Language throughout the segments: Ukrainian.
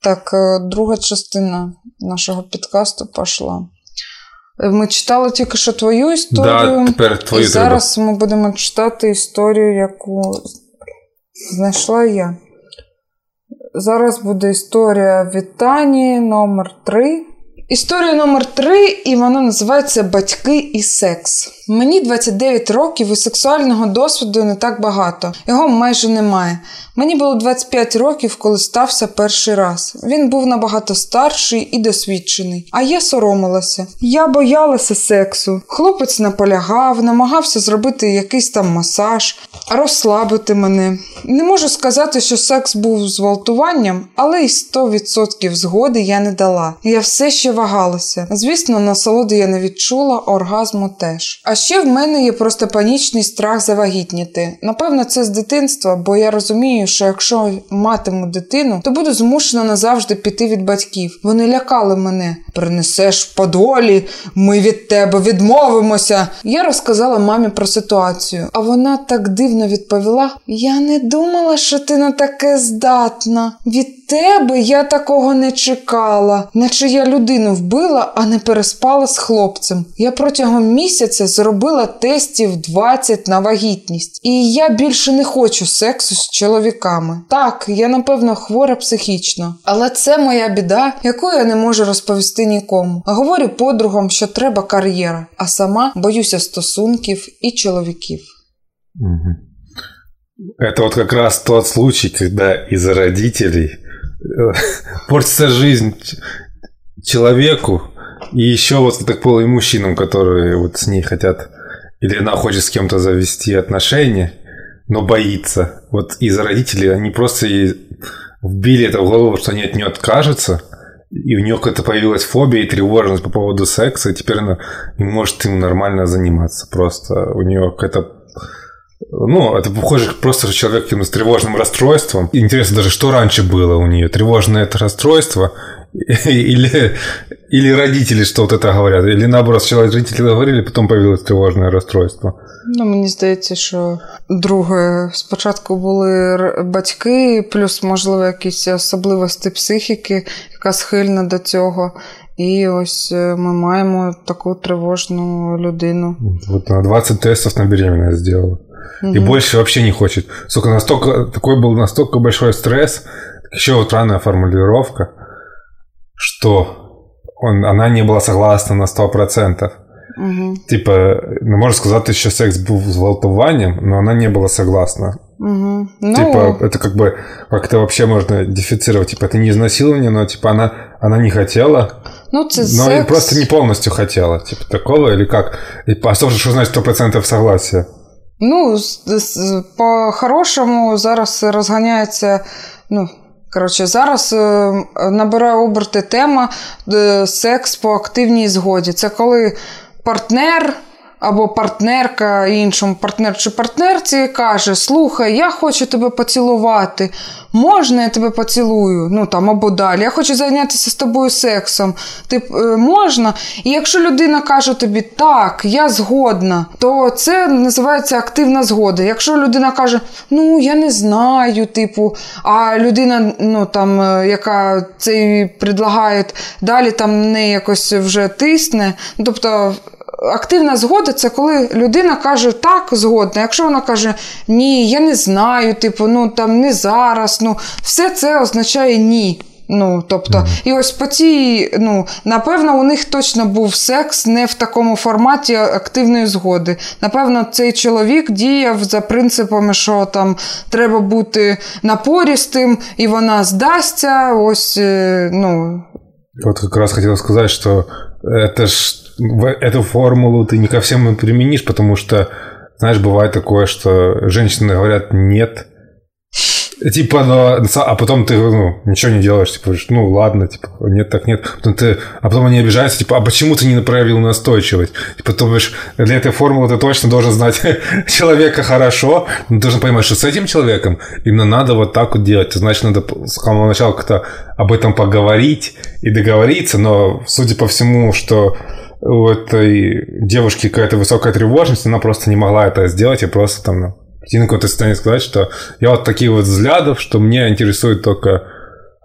Так, е, друга частина нашого підкасту пішла. Ми читали тільки що твою історію. Да, тепер твою і зараз ми будемо читати історію, яку знайшла я. Зараз буде історія від Тані номер 3 Історія номер 3 і вона називається Батьки і секс. Мені 29 років і сексуального досвіду не так багато. Його майже немає. Мені було 25 років, коли стався перший раз. Він був набагато старший і досвідчений. А я соромилася. Я боялася сексу. Хлопець наполягав, намагався зробити якийсь там масаж, розслабити мене. Не можу сказати, що секс був зґвалтуванням, але й 100% згоди я не дала. Я все ще вагалася. Звісно, насолоди я не відчула, оргазму теж. А ще в мене є просто панічний страх завагітніти. Напевно, це з дитинства, бо я розумію, що якщо матиму дитину, то буду змушена назавжди піти від батьків. Вони лякали мене. Принесеш по долі, ми від тебе відмовимося. Я розказала мамі про ситуацію, а вона так дивно відповіла: Я не думала, що ти на таке здатна. Від тебе я такого не чекала, наче я людину вбила, а не переспала з хлопцем. Я протягом місяця зробила тестів 20 на вагітність, і я більше не хочу сексу з чоловіками. Так, я напевно хвора психічно, але це моя біда, яку я не можу розповісти нікому. Говорю подругам, що треба кар'єра, а сама боюся стосунків і чоловіків. Угу. Это вот как раз тот случай, когда из-за родителей портится жизнь человеку, и еще вот так мужчинам, которые вот с ней хотят, или она хочет с кем-то завести отношения, но боится. Вот из-за родителей они просто ей вбили это в голову, что они от нее откажутся, и у нее какая-то появилась фобия и тревожность по поводу секса, и теперь она не может им нормально заниматься. Просто у нее какая-то ну, это похоже просто человек с тревожным расстройством. Интересно даже, что раньше было у нее? Тревожное это расстройство или, или родители что вот это говорят? Или наоборот, сначала родители говорили, потом появилось тревожне расстройство? Ну, мені здається, що друге, спочатку були батьки, плюс, можливо, якісь особливості психіки, яка схильна до цього. І ось ми маємо таку тривожну людину. Вот на 20 тестів на беременность сделала. Угу. И больше вообще не хочет. Сука, настолько, такой был настолько большой стресс, еще вот ранная формулировка, что он, она не была согласна на 100%. Угу. Типа, ну, можно сказать, еще секс был зґвалтуванням, но она не была согласна. Угу. Ну... Типа, это как бы, как это вообще можно дефицировать? Типа, это не изнасилование, но, типа, она, она не хотела, ну, це но секс... просто не полностью хотела. Типа, такого или как? И, а что, что значит 100% согласия? Ну, по-хорошому зараз розганяється. ну, Коротше, зараз е, набирає оберти тема е, секс по активній згоді. Це коли партнер або партнерка іншому партнер чи партнерці каже: Слухай, я хочу тебе поцілувати. Можна, я тебе поцілую? Ну там або далі. Я хочу зайнятися з тобою сексом. Ти е, можна? І якщо людина каже тобі так, я згодна, то це називається активна згода. Якщо людина каже, ну я не знаю, типу, а людина, ну там, е, яка це предлагає, далі там не якось вже тисне. Тобто активна згода це коли людина каже так, згодна. Якщо вона каже ні, я не знаю, типу, ну там не зараз, ну все це означає ні. Ну, тобто, mm-hmm. і ось по цій, ну, напевно, у них точно був секс не в такому форматі активної згоди. Напевно, цей чоловік діяв за принципами, що там треба бути напорістим, і вона здасться. Ось, е, ну. От якраз хотів сказати, що це ж эту формулу ты не ко всем применишь, потому что, знаешь, бывает такое, что женщины говорят «нет», Типа, но, а потом ты, ну, ничего не делаешь, типа, ну, ладно, типа, нет, так нет. Потом ты, а потом они обижаются, типа, а почему ты не проявил настойчивость? Типа, то бишь, для этой формулы ты точно должен знать человека хорошо, но должен понимать, что с этим человеком именно надо вот так вот делать. Значит, надо с самого начала как-то об этом поговорить и договориться, но, судя по всему, что у этой девушки какая-то высокая тревожность, она просто не могла это сделать и просто там, ну, на какое-то состояние сказать, что я вот таких вот взглядов, что меня интересует только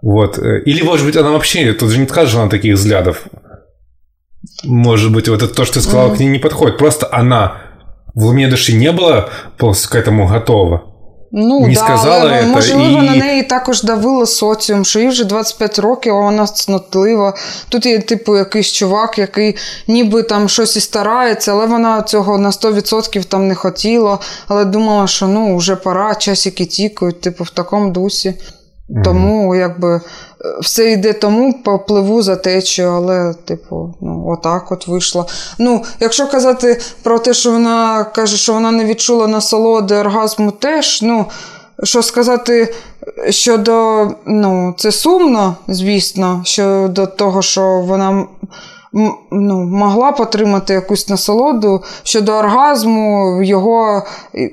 вот. Или, может быть, она вообще, тут же не скажешь, что она таких взглядов. Может быть, вот это то, что ты сказала, mm-hmm. к ней не подходит. Просто она в уме души не была полностью к этому готова. Ну, не да, сказала але, это. Можливо, і... на неї також давило соціум, що їй вже 25 років, а вона цнотлива. Тут є, типу, якийсь чувак, який ніби там щось і старається, але вона цього на 100% там не хотіла, але думала, що ну, вже пора, часики тікають, типу, в такому дусі. Тому, якби, все йде тому, попливу за течію, але, типу, ну, отак от вийшло. Ну, якщо казати про те, що вона каже, що вона не відчула насолоди оргазму, теж, ну, що сказати щодо, ну, це сумно, звісно, щодо того, що вона ну, могла б отримати якусь насолоду щодо оргазму, його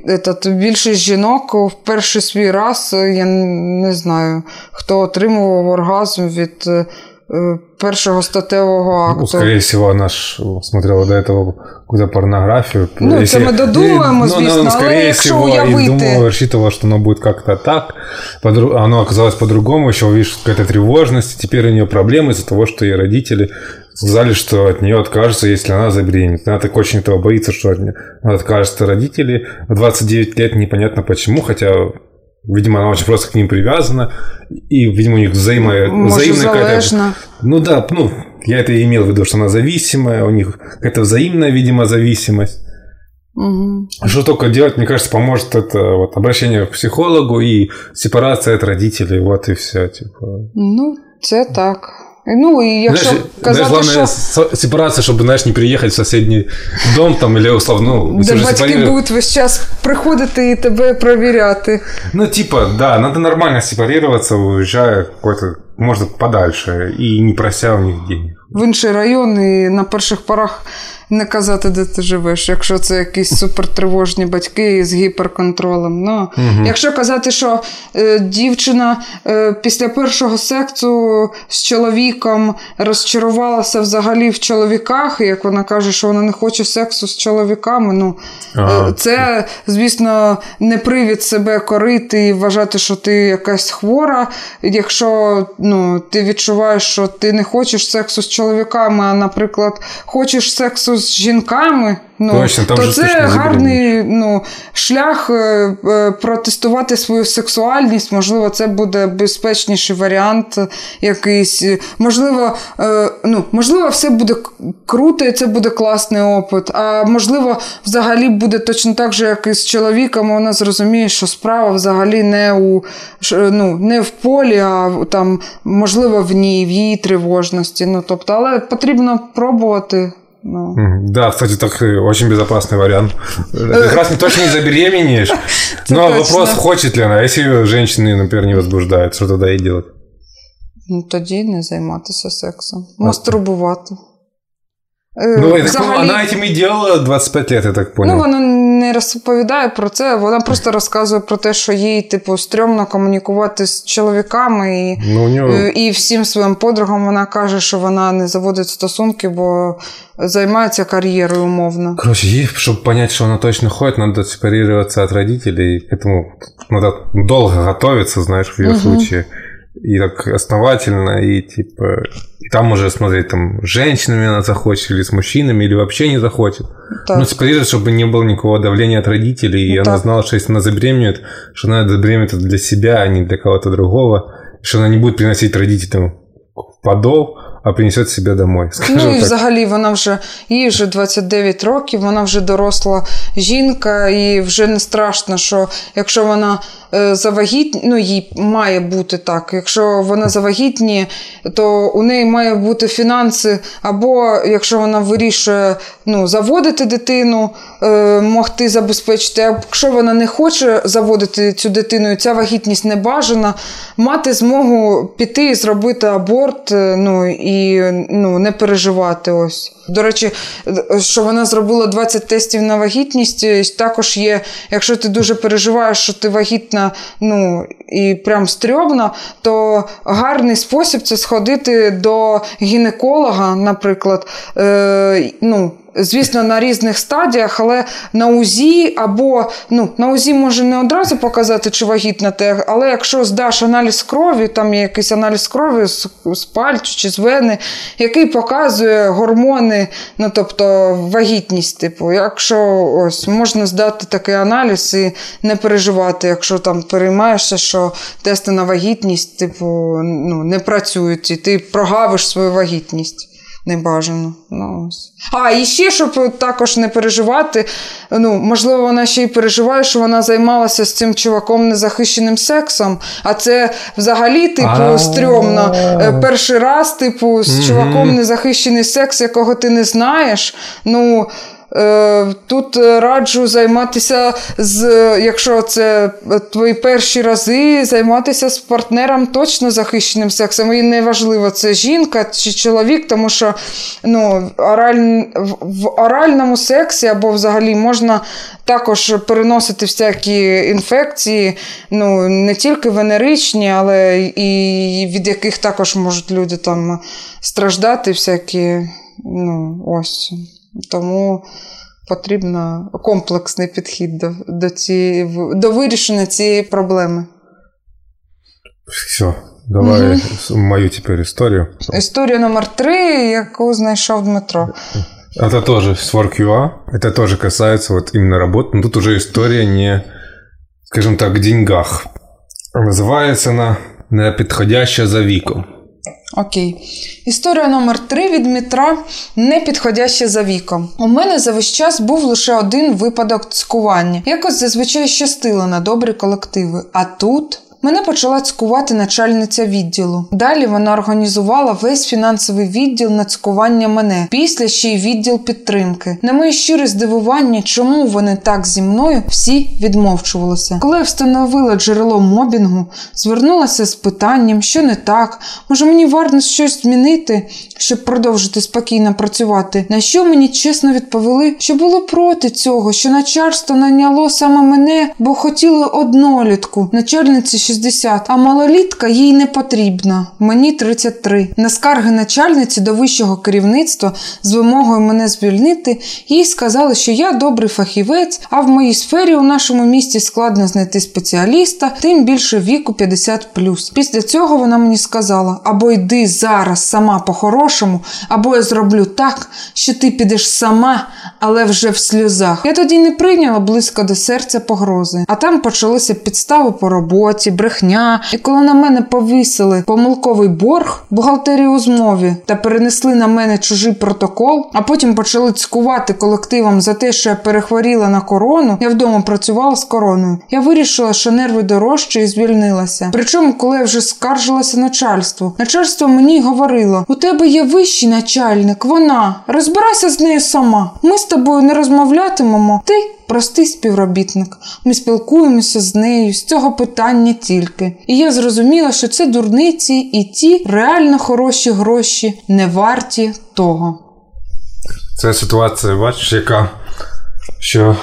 этот, більшість жінок в перший свій раз, я не знаю, хто отримував оргазм від е, першого статевого акту. Ну, скорее всего, она ж смотрела до этого какую-то порнографию. Ну, Если... це ми додумуємо, звісно, ну, ну, але якщо всего, уявити... И думала, рассчитывала, что оно будет как-то так. Оно оказалось по-другому, еще увидишь какая-то тревожность, теперь у нее проблемы из-за того, что ее родители сказали, что от нее откажутся, если она забеременеет. Она так очень этого боится, что от нее откажутся родители. В 29 лет непонятно почему, хотя Видимо, она очень просто к ним привязана, и, видимо, у них взаимо... Может, взаимная какая-то... Ну да, ну, я это и имел в виду, что она зависимая, у них какая-то взаимная, видимо, зависимость. Угу. Что только делать, мне кажется, поможет это вот обращение к психологу и сепарация от родителей, вот и все, типа. Ну, це так. Ну, і якщо знаєш, казати, главное, що... сепарація, щоб знаєш, не приїхати в сусідній дом там, или условно, ну, Де батьки сепарили... будуть весь час приходити і тебе провіряти. Ну, типа, да, надо нормально сепарироваться, уезжая какой-то, может, подальше, и не прося у них денег. В інший район, і на перших порах не казати, де ти живеш, якщо це якісь супертривожні батьки з гіперконтролем. Ну, угу. Якщо казати, що е, дівчина е, після першого сексу з чоловіком розчарувалася взагалі в чоловіках, і як вона каже, що вона не хоче сексу з чоловіками, ну ага. е, це, звісно, не привід себе корити і вважати, що ти якась хвора. Якщо ну, ти відчуваєш, що ти не хочеш сексу з чоловіками, а, наприклад, хочеш сексу з жінками, ну, Точно, там то це гарний ну, шлях е, е, протестувати свою сексуальність. Можливо, це буде безпечніший варіант якийсь. Можливо, е, ну, можливо, все буде круто, і це буде класний опит. А можливо, взагалі буде точно так же, як і з чоловіком, вона зрозуміє, що справа взагалі не у ну, не в полі, а там, можливо, в ній, в її тривожності. Ну, тобто, Але потрібно пробувати. Ну. Да, кстати, так очень безопасный вариант. Как раз не точно не забеременеешь. Но вопрос, хочет ли она. Если женщины, например, не возбуждают, что тогда ей делать? Ну, тоді не займатися сексом. Мастурбувати. Ну, я так вона цим і діяла 25 років, я так понял. Ну, вона не розповідає про це, вона просто розказує про те, що їй, типу, стрьомно комунікувати з чоловіками і ну, нього... і всім своїм подругам вона каже, що вона не заводить стосунки, бо займається кар'єрою умовно. Короче, ей, чтобы понять, что она точно ходит, надо сепарироваться от родителей. К этому надо долго готовиться, знаешь, в ее угу. И так основательно, и типа там уже смотреть, там, с женщинами она захочет, или с мужчинами, или вообще не захочет. Так. Ну, сепарировать, чтобы не было никакого давления от родителей, и так. она знала, что если она забеременеет, что она забеременеет для себя, а не для кого-то другого, и что она не будет приносить родителям подол, а принесет себе домой. Ну і так. взагалі вона вже їй вже 29 років, вона вже доросла жінка, і вже не страшно, що якщо вона Е, завагітні, ну їй має бути так. Якщо вона завагітніє, то у неї має бути фінанси, або якщо вона вирішує ну, заводити дитину, е, могти забезпечити. А якщо вона не хоче заводити цю дитину, і ця вагітність не бажана, мати змогу піти і зробити аборт, е, ну і ну, не переживати ось. До речі, що вона зробила 20 тестів на вагітність. Також є, якщо ти дуже переживаєш, що ти вагітна, ну і прям стрьомна, то гарний спосіб це сходити до гінеколога, наприклад. Е, ну, Звісно, на різних стадіях, але на УЗІ або ну, на УЗІ може не одразу показати, чи вагітна ти, але якщо здаш аналіз крові, там є якийсь аналіз крові з, з пальцю чи з вени, який показує гормони, ну тобто вагітність. Типу, якщо ось можна здати такий аналіз і не переживати, якщо там переймаєшся, що тести на вагітність, типу, ну, не працюють, і ти прогавиш свою вагітність небажано. Ну, ось. А, і ще, щоб також не переживати. Ну, Можливо, вона ще й переживає, що вона займалася з цим чуваком незахищеним сексом. А це взагалі, типу, стрьомно. Е, перший раз, типу, з чуваком незахищений секс, якого ти не знаєш. ну... Е, тут раджу займатися з, якщо це твої перші рази, займатися з партнером точно захищеним сексом. І неважливо, це жінка чи чоловік, тому що ну, ораль... в оральному сексі або взагалі можна також переносити всякі інфекції, ну, не тільки венеричні, але і від яких також можуть люди там страждати, всякі, ну, ось. Тому потрібен комплексний підхід до до, цієї, до вирішення цієї проблеми. Все, давай угу. мою тепер історію. Історія номер три, яку знайшов Дмитро. Это тоже с WorkUA. Это тоже касается вот именно работы. Но тут уже история не, скажем так, деньгах. Называется она «Непідходяща за віком». Окей. Історія номер три від Дмитра непідходяща за віком. У мене за весь час був лише один випадок цькування. Якось зазвичай щастило на добрі колективи. А тут. Мене почала цькувати начальниця відділу. Далі вона організувала весь фінансовий відділ на цькування мене, після ще й відділ підтримки. На моє щире здивування, чому вони так зі мною всі відмовчувалися. Коли я встановила джерело мобінгу, звернулася з питанням, що не так, може мені варто щось змінити, щоб продовжити спокійно працювати. На що мені чесно відповіли, що було проти цього, що начальство наняло саме мене, бо хотіли однолітку. Начальниці 60, а малолітка їй не потрібна. Мені 33. На скарги начальниці до вищого керівництва з вимогою мене звільнити, їй сказали, що я добрий фахівець, а в моїй сфері у нашому місті складно знайти спеціаліста, тим більше віку 50+. Після цього вона мені сказала: або йди зараз сама по-хорошому, або я зроблю так, що ти підеш сама, але вже в сльозах. Я тоді не прийняла близько до серця погрози, а там почалися підстави по роботі брехня. І коли на мене повісили помилковий борг бухгалтерії у змові та перенесли на мене чужий протокол, а потім почали цькувати колективом за те, що я перехворіла на корону, я вдома працювала з короною. Я вирішила, що нерви дорожче і звільнилася. Причому, коли я вже скаржилася начальству, начальство мені говорило: у тебе є вищий начальник, вона розбирайся з нею сама. Ми з тобою не розмовлятимемо. Ти простий співробітник. Ми спілкуємося з нею з цього питання тільки. І я зрозуміла, що це дурниці і ті реально хороші гроші не варті того. Це ситуація, бачиш, яка що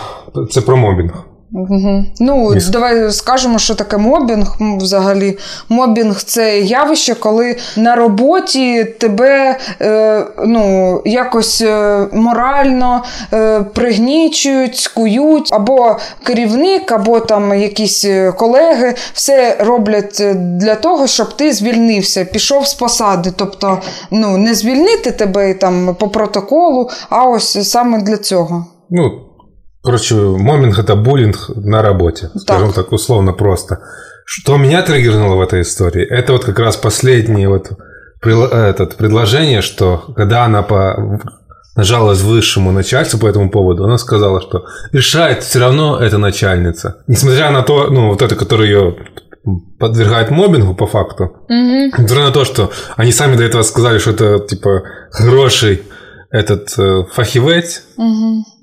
це про мобінг. Угу. Ну, Міс... давай скажемо, що таке мобінг. Взагалі, мобінг це явище, коли на роботі тебе е, ну, якось е, морально е, пригнічують, скують, або керівник, або там якісь е, колеги все роблять е, для того, щоб ти звільнився, пішов з посади. Тобто, ну, не звільнити тебе там по протоколу, а ось саме для цього. Ну, Короче, моминг это буллинг на работе, скажем так, условно просто. Что меня триггернуло в этой истории, это вот как раз последнее вот этот, предложение, что когда она по, нажалась высшему начальству по этому поводу, она сказала, что решает все равно эта начальница. Несмотря на то, ну, вот это, которое ее подвергает мобингу по факту, mm-hmm. несмотря на то, что они сами до этого сказали, что это типа хороший этот э, фахивец, mm-hmm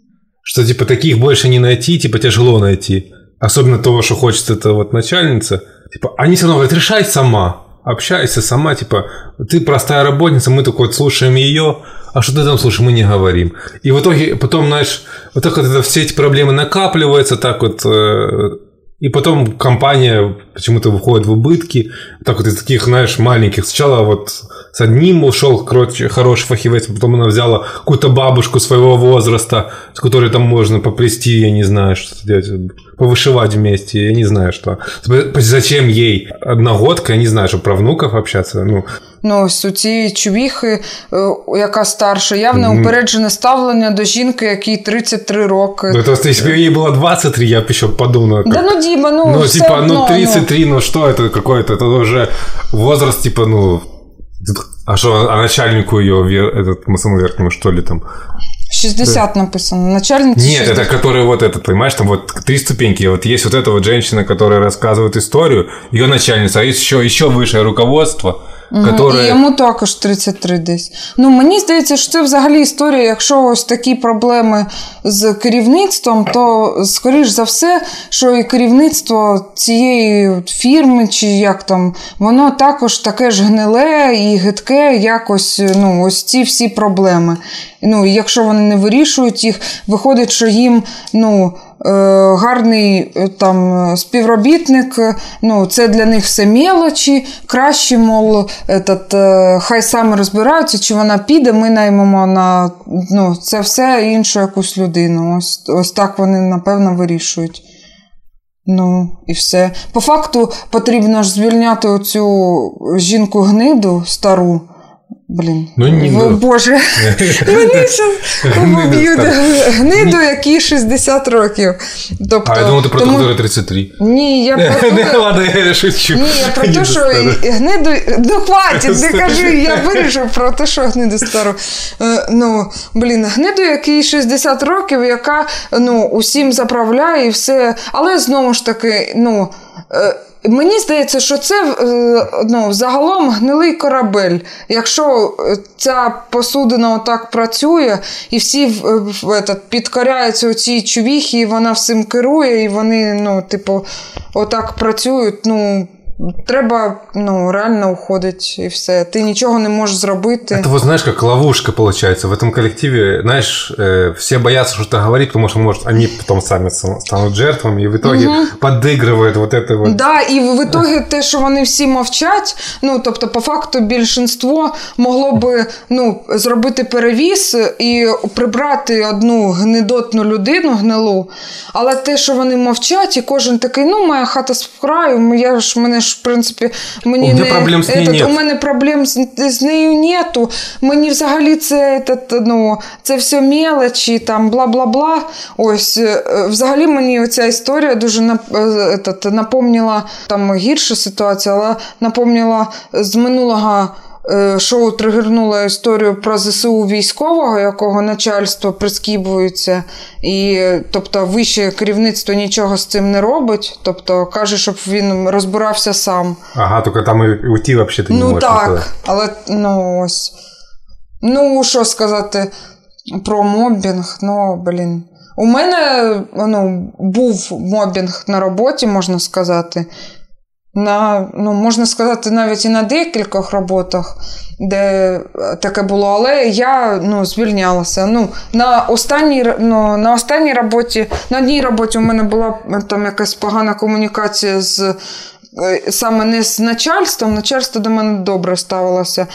что типа таких больше не найти, типа тяжело найти. Особенно того, что хочет эта вот начальница. Типа, они все равно говорят, решай сама. общайся сама, типа, ты простая работница, мы только вот слушаем ее, а что ты там слушаешь, мы не говорим. И в итоге потом, знаешь, вот так вот это, все эти проблемы накапливаются, так вот, э, и потом компания почему-то выходит в убытки. Так вот из таких, знаешь, маленьких. Сначала вот с одним ушел, короче, хороший фахивец, потом она взяла какую-то бабушку своего возраста, с которой там можно поплести, я не знаю, что делать, повышивать вместе, я не знаю, что. Зачем ей одногодка, я не знаю, чтобы про внуков общаться, ну, Ну, ось у цієї чувіхи, яка старша, явне mm-hmm. упереджене ставлення до жінки, якій 33 роки. Ну, то есть, если бы ей было 23, я бы еще подумал. Как... Да ну, Дима, ну, Ну, типа, ну, 33, ну, ну что это какое-то? Это уже возраст, типа, ну... а что, а начальнику ее, этот, самому верхнему, что ли, там? 60 написано. Начальник Нет, 60. это который вот этот, понимаешь, там вот три ступеньки. Вот есть вот эта вот женщина, которая рассказывает историю, ее начальница, а есть еще, еще высшее руководство – Угу. І йому також 33 десь. Ну, Мені здається, що це взагалі історія, якщо ось такі проблеми з керівництвом, то, скоріш за все, що і керівництво цієї фірми, чи як там, воно також таке ж гниле і гидке, якось ну, ось ці всі проблеми. Ну, Якщо вони не вирішують їх, виходить, що їм. ну, гарний е, там співробітник, ну, це для них все мелочі, краще, мол, этот, е, хай саме розбираються, чи вона піде, ми наймемо на ну, це все іншу якусь людину. Ось, Ось так вони, напевно, вирішують. Ну, і все. По факту потрібно ж звільняти оцю жінку гниду стару. Блін, ну, ні, О, Боже, вони вб'ють гниду, якій 60 років. Тобто, а я думав, ти про тому... ту, 33. Ні, я про те, що гниду... Ну, хватить, не кажи, я вирішу про те, що гниду стару. Е, ну, блін, гниду, якій 60 років, яка ну, усім заправляє і все. Але знову ж таки, ну... Е, Мені здається, що це е, ну, загалом гнилий корабель. Якщо е, ця посудина отак працює, і всі в, в, підкоряються цій чувіхі, і вона всім керує, і вони, ну, типу, отак працюють. ну, Треба ну, реально уходить и все. Ты ничего не можешь зробити. Это вот знаешь, как ловушка получается. В этом коллективе, знаешь, э, все боятся что-то говорить, потому что, может, они потом сами станут жертвами, и в итоге угу. подыгрывают вот это вот. Да, і в итоге те, що вони всі мовчать, ну, тобто, по факту, більшинство могло би ну, зробити перевіз і прибрати одну гнидотну людину, гнилу, але те, що вони мовчать, і кожен такий, ну, моя хата з краю, я ж мене ж, в принципі, мені у не проблем з этот, нет. у мене проблем з, з нею нету. Мені взагалі це этот, ну, це все мелочі, там бла-бла-бла. Ось е, взагалі мені ця історія дуже этот, напомнила там гірша ситуація, але напомнила з минулого. Е, шоу тригернуло історію про ЗСУ військового, якого начальство прискібується, і тобто вище керівництво нічого з цим не робить. Тобто каже, щоб він розбирався сам. Ага, тільки там і уйти взагалі не Ну так, але ну ось. Ну, що сказати про мобінг, ну, блін. У мене ну, був мобінг на роботі, можна сказати на, ну, можна сказати, навіть і на декількох роботах, де таке було, але я ну, звільнялася. Ну, На останній ну, на останній роботі, на одній роботі у мене була там якась погана комунікація з е, саме не з начальством, начальство до мене добре ставилося.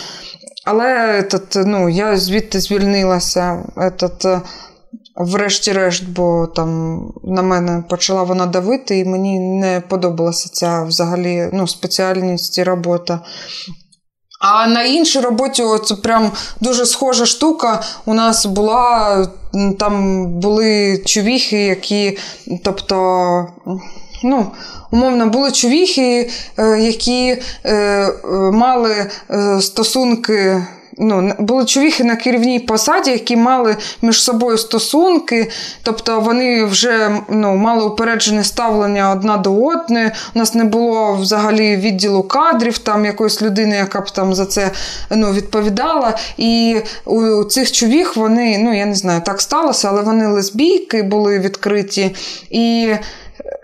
Але этот, ну, я звідти звільнилася. Этот, Врешті-решт, бо там на мене почала вона давити, і мені не подобалася ця взагалі ну, спеціальність і робота. А на іншій роботі це прям дуже схожа штука. У нас була, там були човіхи, які, тобто, ну, умовно, були човіхи, е, які е, мали е, стосунки ну, були чоловіки на керівній посаді, які мали між собою стосунки, тобто вони вже ну, мали упереджене ставлення одна до одної. У нас не було взагалі відділу кадрів, там якоїсь людини, яка б там за це ну, відповідала. І у цих чоловік вони, ну я не знаю, так сталося, але вони лесбійки були відкриті. І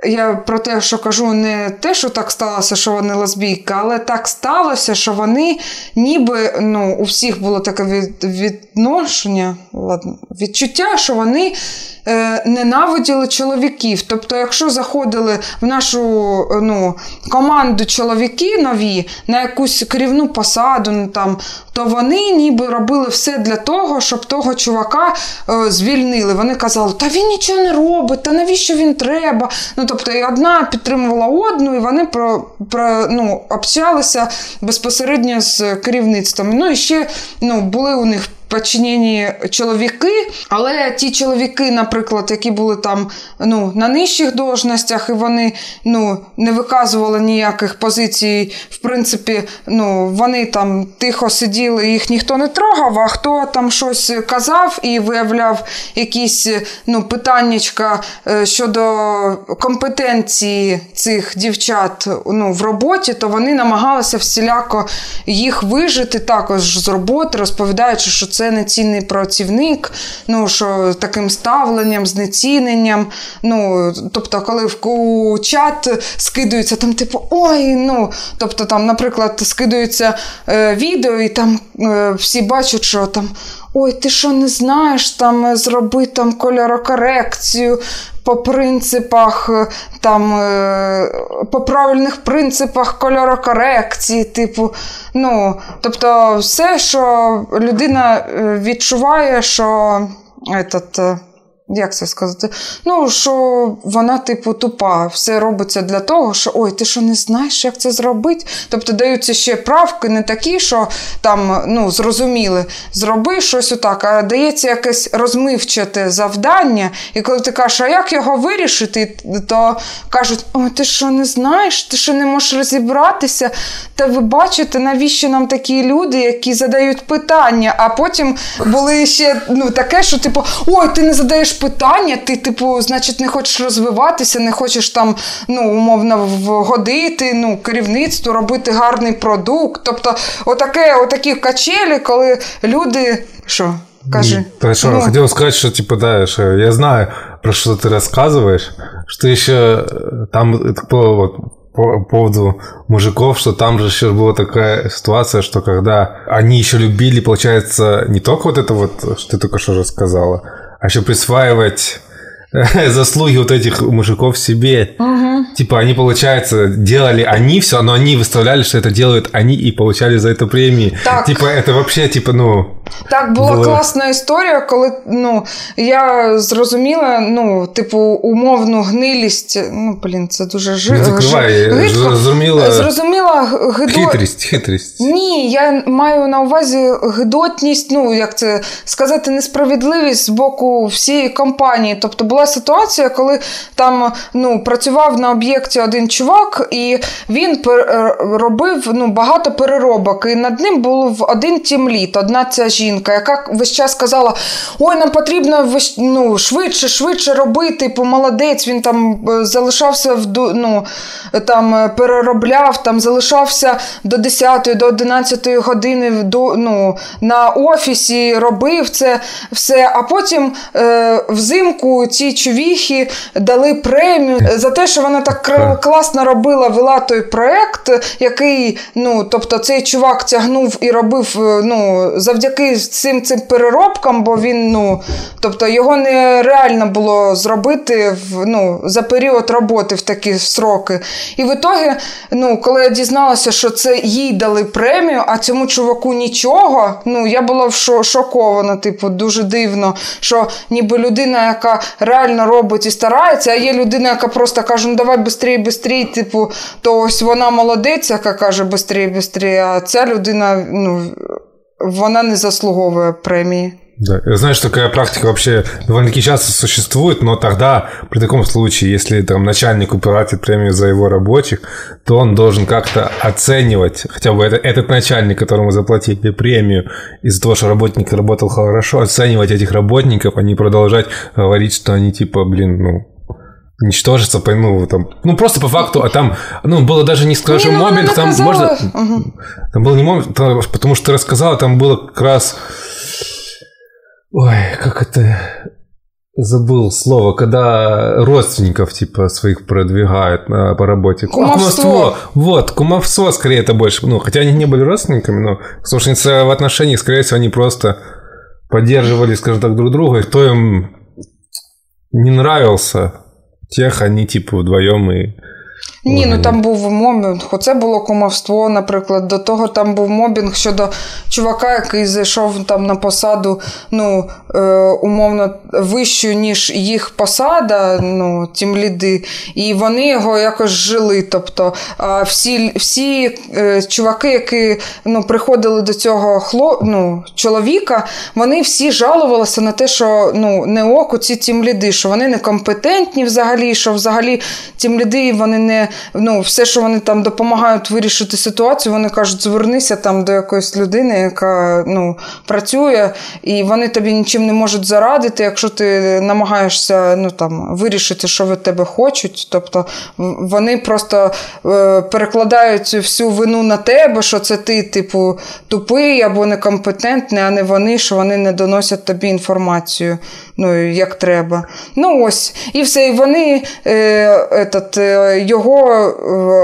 я про те, що кажу, не те, що так сталося, що вони лесбійки, але так сталося, що вони ніби ну, у всіх було таке від, відношення, ладно, відчуття, що вони е, ненавиділи чоловіків. Тобто, якщо заходили в нашу ну, команду чоловіки нові на якусь керівну посаду, ну, там, то вони ніби робили все для того, щоб того чувака е, звільнили. Вони казали, та він нічого не робить, та навіщо він треба. Ну, Тобто, і одна підтримувала одну, і вони про, про, ну, общалися безпосередньо з керівництвом. Ну і ще ну, були у них подчинені чоловіки, але ті чоловіки, наприклад, які були там ну, на нижчих должностях, і вони ну, не виказували ніяких позицій, в принципі, ну, вони там тихо сиділи, їх ніхто не трогав, а хто там щось казав і виявляв якісь ну, питаннячка е, щодо компетенції цих дівчат ну, в роботі, то вони намагалися всіляко їх вижити також з роботи, розповідаючи, що це нецінний працівник, ну що таким ставленням, знеціненням. Ну, Тобто, коли в чат скидується, там, типу, ой, ну, тобто, там, наприклад, скидується е, відео, і там е, всі бачать, що там. Ой, ти що не знаєш, там зроби там кольорокорекцію по принципах, там, е, по правильних принципах кольорокорекції, типу, ну, тобто, все, що людина е, відчуває, що этот, як це сказати? Ну, що вона, типу, тупа. Все робиться для того, що ой, ти що не знаєш, як це зробити? Тобто даються ще правки, не такі, що там ну, зрозуміли, зроби щось отак, а дається якесь розмивчате завдання. І коли ти кажеш, а як його вирішити, то кажуть, ой, ти що не знаєш, ти що не можеш розібратися. Та ви бачите, навіщо нам такі люди, які задають питання, а потім були ще ну, таке, що типу, ой, ти не задаєш питання, ти, типу, значить, не хочеш розвиватися, не хочеш там, ну, умовно, вгодити ну, керівництву, робити гарний продукт. Тобто, отаке, отакі качелі, коли люди. Що? Кажи. Да, что, ну. хотел сказать, что, типа, да, что я знаю, про что ты рассказываешь, что еще там, по, вот, по поводу мужиков, что там же еще была такая ситуация, что когда они еще любили, получается, не только вот это вот, что ты только что рассказала, а еще присваивать заслуги вот этих мужиков себе. Угу. Типа они, получается, делали они все, но они выставляли, что это делают они и получали за это премии. Так. Типа это вообще, типа, ну... Так, була було... класна історія, коли ну, я зрозуміла, ну, типу, умовну гнилість. Ну, блін, це дуже жи... Не закривай, гидко. зрозуміла... Зрозуміла гидо... Хитрість, хитрість. Ні, я маю на увазі гидотність, ну, як це сказати, несправедливість з боку всієї компанії. Тобто була ситуація, коли там ну, працював на об'єкті один чувак, і він робив ну, багато переробок. І над ним був один тімліт, одна ця жінка, яка весь час казала: Ой, нам потрібно ну, швидше, швидше робити, типу, молодець. Він там е, залишався в ну, там е, переробляв, там залишався до 10 до 11 години до, ну, на офісі, робив це все. А потім е, взимку ці чувіхи дали премію за те, що вона так класно робила, вела той проект, який, ну, тобто, цей чувак тягнув і робив е, ну, завдяки цим цим переробкам, бо він, ну, тобто, його нереально було зробити в, ну, за період роботи в такі сроки. І в ітогі, ну, коли я дізналася, що це їй дали премію, а цьому чуваку нічого, ну, я була шокована, типу, дуже дивно, що ніби людина, яка реально робить і старається, а є людина, яка просто каже, ну давай швидше, швидше, типу, то ось вона молодець, яка каже швидше, швидше, а ця людина, ну, вона не заслуговує премії. Да. Знаешь, такая практика вообще довольно-таки часто существует, но тогда, при таком случае, если там начальнику платит премию за его рабочих, то он должен как-то оценивать, хотя бы это, этот начальник, которому заплатили премию из-за того, что работник работал хорошо, оценивать этих работников, а не продолжать говорить, что они типа, блин, ну, ничтожится, ну, там, ну, просто по факту, а там, ну, было даже не скажу не, ну, мобинг, там можно, угу. там был не мобинг, потому что ты рассказала, там было как раз Ой, как это... забыл слово, когда родственников типа своих продвигают на, по работе. Кумовство. кумовство. Вот, кумовство скорее это больше. Ну, хотя они не были родственниками, но слушница в отношениях, скорее всего, они просто поддерживали, скажем так, друг друга, и кто им не нравился, тех они типа вдвоем и Ні, ну там був мобінг. Оце було кумовство, наприклад. До того там був мобінг щодо чувака, який зайшов там на посаду, ну, е, умовно, вищу, ніж їх посада, ну, тім ліди, і вони його якось жили. Тобто а всі всі е, чуваки, які ну, приходили до цього хло, ну, чоловіка, вони всі жалувалися на те, що ну, не оку ці тім ліди, що вони некомпетентні взагалі, що взагалі тім ліди вони не ну, все, що вони там допомагають вирішити ситуацію, вони кажуть, звернися там до якоїсь людини, яка ну, працює, і вони тобі нічим не можуть зарадити, якщо ти намагаєшся ну, там, вирішити, що від тебе хочуть. Тобто вони просто е, перекладають всю вину на тебе, що це ти, типу, тупий або некомпетентний, а не вони, що вони не доносять тобі інформацію ну, як треба. Ну ось, І все. І вони е, этот, е, його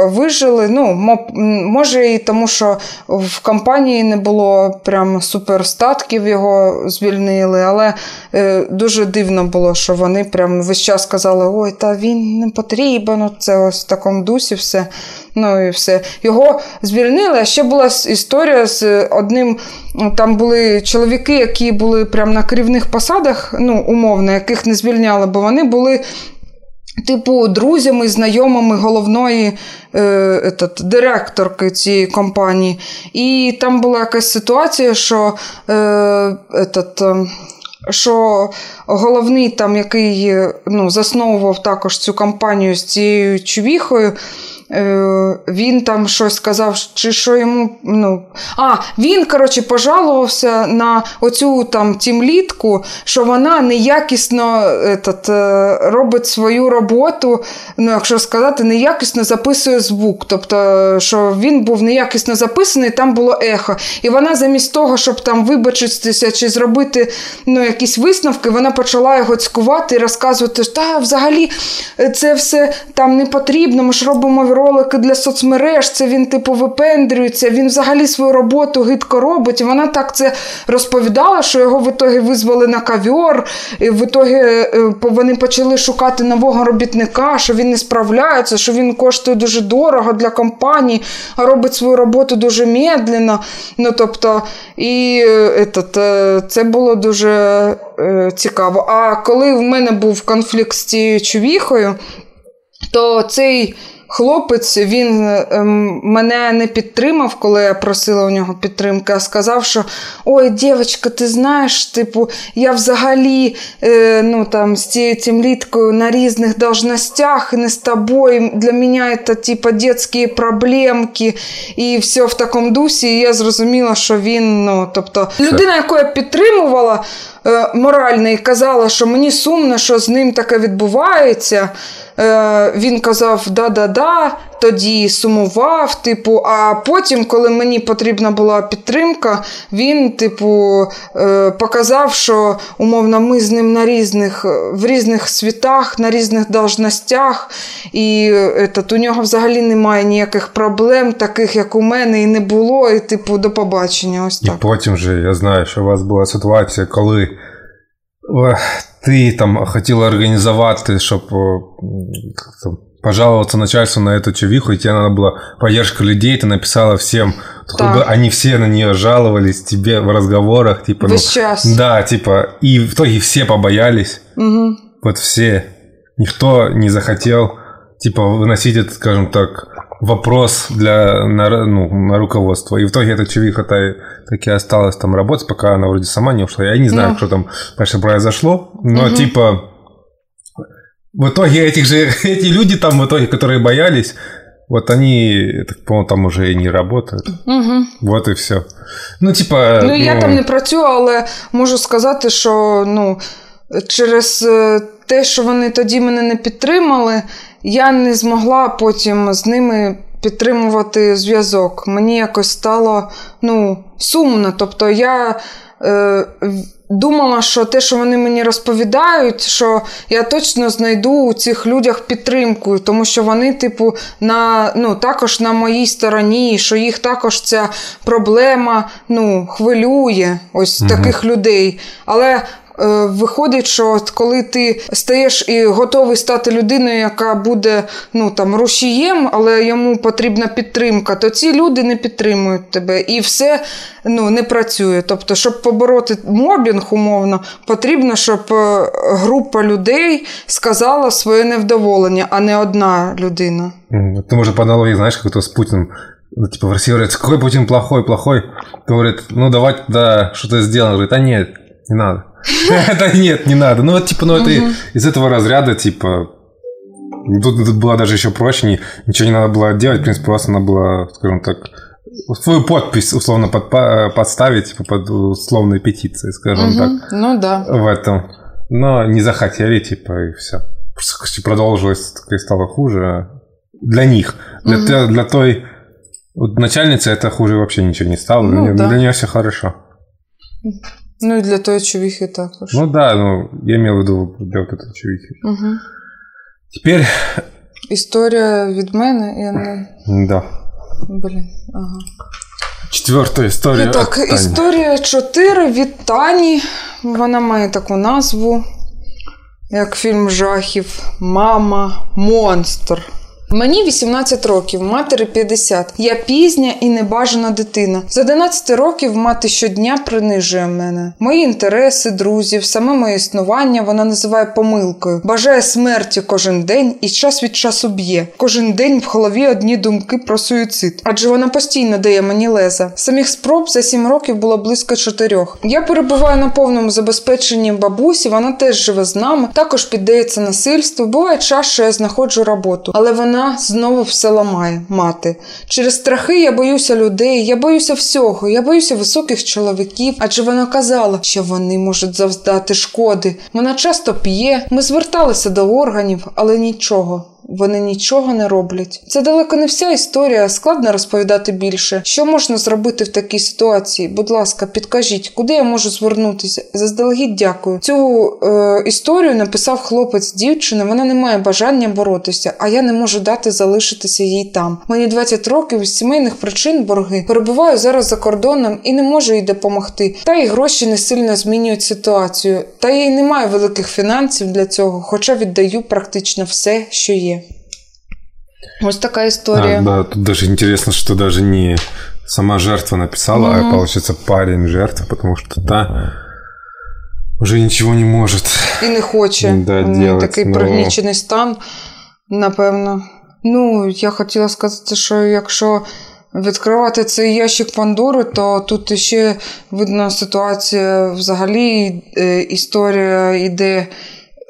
вижили. ну, Може, і тому, що в компанії не було прям суперстатків, його звільнили, але е, дуже дивно було, що вони прям весь час казали: ой, та він не потрібен. Це ось в такому дусі все. Ну і все. Його звільнили. А ще була історія з одним. Там були чоловіки, які були прямо на керівних посадах, ну, умовно, яких не звільняли, бо вони були. Типу, друзями, знайомими головної е, етат, директорки цієї компанії. І там була якась ситуація, що е, етат, що головний, там, який ну, засновував також цю компанію з цією чувіхою, Е, він там щось сказав, чи що йому. ну, А, він, коротше, пожалувався на оцю там тімлітку, що вона неякісно етат, е, робить свою роботу, ну, якщо сказати, неякісно записує звук. Тобто, що він був неякісно записаний, там було ехо. І вона замість того, щоб там вибачитися чи зробити ну, якісь висновки, вона почала його цькувати і розказувати, що та взагалі це все там не потрібно, ми ж робимо ролики для соцмереж, це він, типу, випендрюється, він взагалі свою роботу гидко робить. І вона так це розповідала, що його в ітогі визвали на кавьор, і в ітогі е, вони почали шукати нового робітника, що він не справляється, що він коштує дуже дорого для компанії, а робить свою роботу дуже медленно. Ну, тобто, і етот, це було дуже е, цікаво. А коли в мене був конфлікт з цією чувіхою, то цей хлопець він ем, мене не підтримав, коли я просила у нього підтримки, а сказав, що ой, дівчинка, ти знаєш, типу, я взагалі е, ну, там, з цією тімліткою на різних должностях, не з тобою. Для мене це типу, дитячі проблемки і все в такому дусі. І я зрозуміла, що він, ну, тобто, людина, яку я підтримувала. Е, морально і казала, що мені сумно, що з ним таке відбувається. Е, він казав да-да-да, тоді сумував. Типу, а потім, коли мені потрібна була підтримка, він, типу, е, показав, що умовно ми з ним на різних в різних світах, на різних должностях, і етат, у нього взагалі немає ніяких проблем, таких як у мене, і не було. І, типу, до побачення. Ось так. І потім же я знаю, що у вас була ситуація, коли. Ти там хотіла організувати, щоб там, пожаловаться начальству на эту чувиху, и тебе надо было поддержка людей, ты написала всем, чтобы они все на нее жаловались тебе в разговорах, типа, ну, час. да, типа, и в итоге все побоялись, угу. вот все, никто не захотел, типа, выносить этот, скажем так, вопрос для на, ну, на руководство. И в итоге эта чувиха -то так и осталась там работать, пока она вроде сама не ушла. Я не знаю, ну. что там дальше произошло, но угу. типа в итоге этих же эти люди там в итоге, которые боялись, вот они, так по-моему, там уже и не работают. Угу. Вот і все. Ну, типа. Ну, я ну... там не працюю, але можу сказати, що ну, через те, що вони тоді мене не підтримали, я не змогла потім з ними підтримувати зв'язок. Мені якось стало ну, сумно. Тобто я е, думала, що те, що вони мені розповідають, що я точно знайду у цих людях підтримку, тому що вони, типу, на, ну, також на моїй стороні, що їх також ця проблема ну, хвилює ось угу. таких людей. Але виходить, що коли ти стаєш і готовий стати людиною, яка буде ну там рушієм, але йому потрібна підтримка, то ці люди не підтримують тебе і все ну, не працює. Тобто, щоб побороти мобінг, умовно, потрібно, щоб е, група людей сказала своє невдоволення, а не одна людина. Ти може по аналогии, знаешь, как то с Путиным. Ну, типа в России говорят, какой Путин плохой, плохой. Говорит, ну давай да что-то сделаем. Говорит, а нет, не надо. Это нет, не надо. Ну, вот, типа, ну, это из этого разряда, типа, Тут было даже еще проще, ничего не надо было делать, в принципе, просто надо было, скажем так, свою подпись условно под, подставить типа, под условной петицией, скажем угу. так. Ну да. В этом. Но не захотели, типа, и все. Просто продолжилось, и стало хуже. Для них. Для, угу. для, для той вот начальницы это хуже вообще ничего не стало. Ну, для, да. для нее все хорошо. Ну і для тої човіхи також. Ну да, ну я имел в виду для вот этой човіхи. Угу. Теперь. Історія від мене, я не. Да. Блін, ага. Четверта історія. І так, історія 4 від Тані. Вона має таку назву, як фільм жахів. Мама, монстр. Мені 18 років, матері 50. Я пізня і небажана дитина. З 11 років мати щодня принижує мене. Мої інтереси, друзів, саме моє існування вона називає помилкою, бажає смерті кожен день і час від часу б'є. Кожен день в голові одні думки про суїцид. Адже вона постійно дає мені леза. Самих спроб за 7 років було близько чотирьох. Я перебуваю на повному забезпеченні бабусі, вона теж живе з нами, також піддається насильству. Буває час, що я знаходжу роботу, але вона вона знову все ламає, мати. Через страхи я боюся людей, я боюся всього, я боюся високих чоловіків, адже вона казала, що вони можуть завдати шкоди. Вона часто п'є, ми зверталися до органів, але нічого вони нічого не роблять. Це далеко не вся історія, складно розповідати більше. Що можна зробити в такій ситуації? Будь ласка, підкажіть, куди я можу звернутися? Заздалегідь дякую. Цю е, історію написав хлопець дівчини. Вона не має бажання боротися, а я не можу дати залишитися їй там. Мені 20 років з сімейних причин борги. Перебуваю зараз за кордоном і не можу їй допомогти. Та й гроші не сильно змінюють ситуацію. Та їй немає великих фінансів для цього, хоча віддаю практично все, що є. Вот такая история. А, да, тут даже интересно, что даже не сама жертва написала, mm-hmm. а получается парень жертва, потому что та вже нічого не може. І не хоче. Да, делать, Такий но... пригнічений стан, напевно. Ну, я хотіла сказати, що якщо відкривати цей ящик Пандори, то тут ще видно ситуація взагалі е, історія йде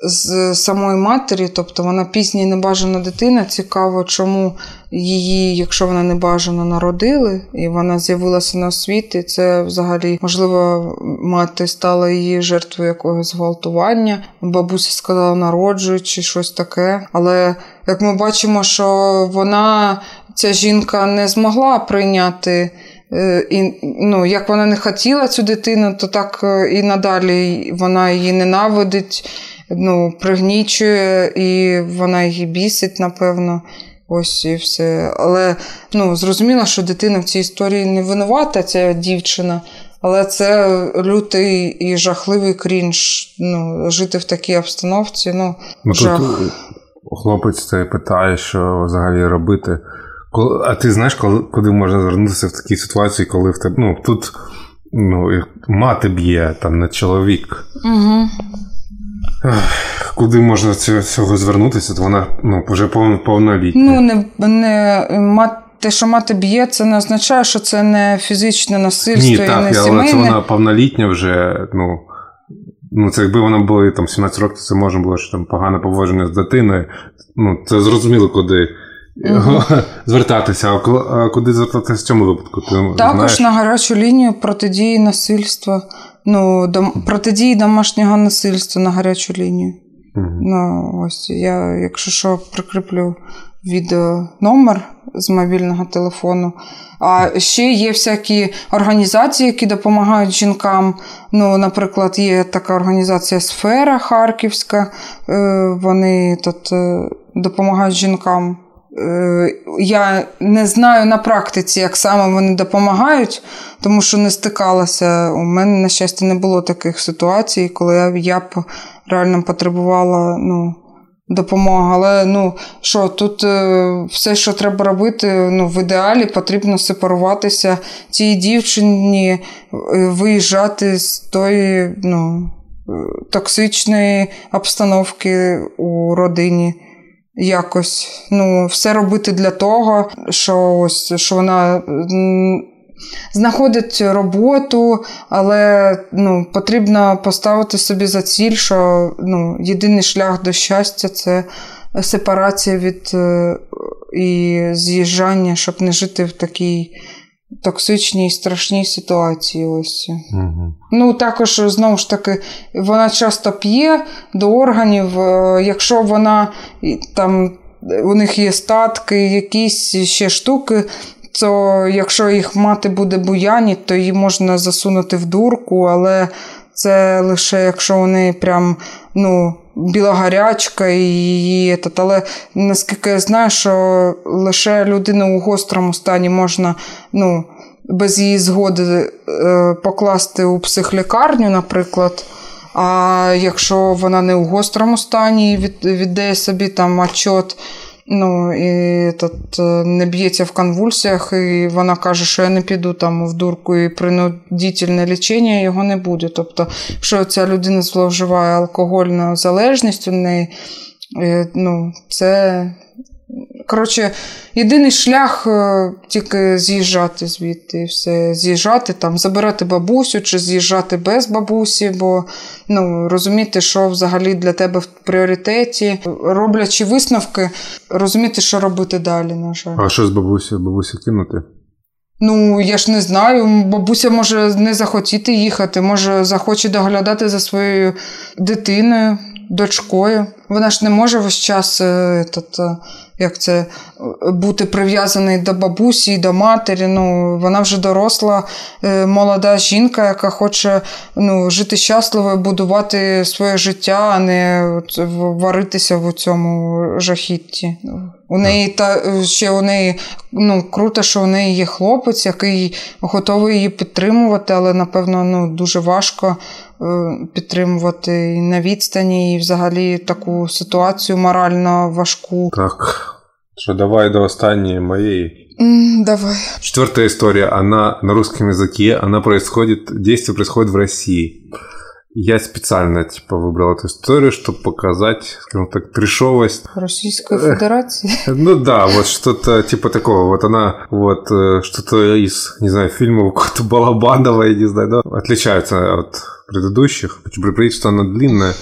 з самої матері, тобто вона пізня і небажана дитина. Цікаво, чому її, якщо вона небажано народили, і вона з'явилася на світ, це взагалі можливо мати стала її жертвою якогось зґвалтування. Бабуся сказала, народжують чи щось таке. Але як ми бачимо, що вона, ця жінка, не змогла прийняти. Е, і ну, як вона не хотіла цю дитину, то так е, і надалі вона її ненавидить ну, пригнічує, і вона її бісить, напевно. Ось і все. Але ну, зрозуміло, що дитина в цій історії не винувата, ця дівчина. Але це лютий і жахливий крінж. Ну, жити в такій обстановці. ну, ну жах. Тут Хлопець це питає, що взагалі робити. А ти знаєш, коли, куди можна звернутися в такій ситуації, коли в тебе ну, тут ну, мати б'є там на чоловік. Угу. Куди можна цього звернутися? То вона ну, вже повнолітня. Ну, не, не мати. Те, що мати б'є, це не означає, що це не фізичне насильство Ні, і так, не сімейне. Але це вона повнолітня вже. ну, ну Це якби вона була там 17 років, це можна було що там погане поводження з дитиною. Ну, Це зрозуміло, куди uh звертатися. А куди звертатися в цьому випадку? Ти Також знаєш? на гарячу лінію протидії насильства ну, дом, протидії домашнього насильства на гарячу лінію. Угу. Ну, ось Я, якщо що, прикріплю відеономер з мобільного телефону. А ще є всякі організації, які допомагають жінкам. Ну, Наприклад, є така організація Сфера Харківська. Е, вони тут е, допомагають жінкам. Е, я не знаю на практиці, як саме вони допомагають, тому що не стикалася. У мене, на щастя, не було таких ситуацій, коли я б реально потребувала ну, допомога. Але ну що, тут е, все, що треба робити, ну, в ідеалі потрібно сепаруватися цій дівчині, е, виїжджати з тої ну, токсичної обстановки у родині. Якось ну, все робити для того, що ось що вона знаходить роботу, але ну, потрібно поставити собі за ціль, що ну, єдиний шлях до щастя це сепарація від е, і з'їжджання, щоб не жити в такій. Токсичній страшній ситуації. ось. Угу. Ну, також, знову ж таки, вона часто п'є до органів, е, якщо вона там у них є статки, якісь ще штуки, то якщо їх мати буде буяніть, то її можна засунути в дурку, але це лише якщо вони прям ну, біла гарячка і її. Але наскільки я знаю, що лише людина у гострому стані можна ну, без її згоди е, покласти у психлікарню, наприклад. А якщо вона не у гострому стані від, віддає собі там отчет, Ну і тут е, не б'ється в конвульсіях, і вона каже, що я не піду там в дурку і принудительне лічення його не буде. Тобто, якщо ця людина зловживає алкогольною залежністю, неї, е, ну, це Коротше, єдиний шлях е, тільки з'їжджати звідти, все з'їжджати, там, забирати бабусю чи з'їжджати без бабусі, бо ну, розуміти, що взагалі для тебе в пріоритеті, роблячи висновки, розуміти, що робити далі. на жаль. А що з бабусею? Бабусю кинути? Ну, я ж не знаю. Бабуся може не захотіти їхати, може захоче доглядати за своєю дитиною, дочкою. Вона ж не може весь час. Е, як це е, бути прив'язаний до бабусі, до матері. Ну, Вона вже доросла, е, молода жінка, яка хоче ну, жити щасливо будувати своє життя, а не варитися в цьому жахітті. У неї та ще у неї ну, круто, що у неї є хлопець, який готовий її підтримувати, але напевно ну, дуже важко е, підтримувати і на відстані, і взагалі таку ситуацію морально важку. Так. Что, давай до останней моей. Mm, давай. Четвертая история, она на русском языке, она происходит, действие происходит в России. Я специально, типа, выбрал эту историю, чтобы показать, скажем так, трешовость. Российской Федерации? Ну да, вот что-то типа такого. Вот она, вот, э, что-то из, не знаю, фильмов какого-то Балабанова, я не знаю, да, отличается от предыдущих. Почему предупредить, она длинная.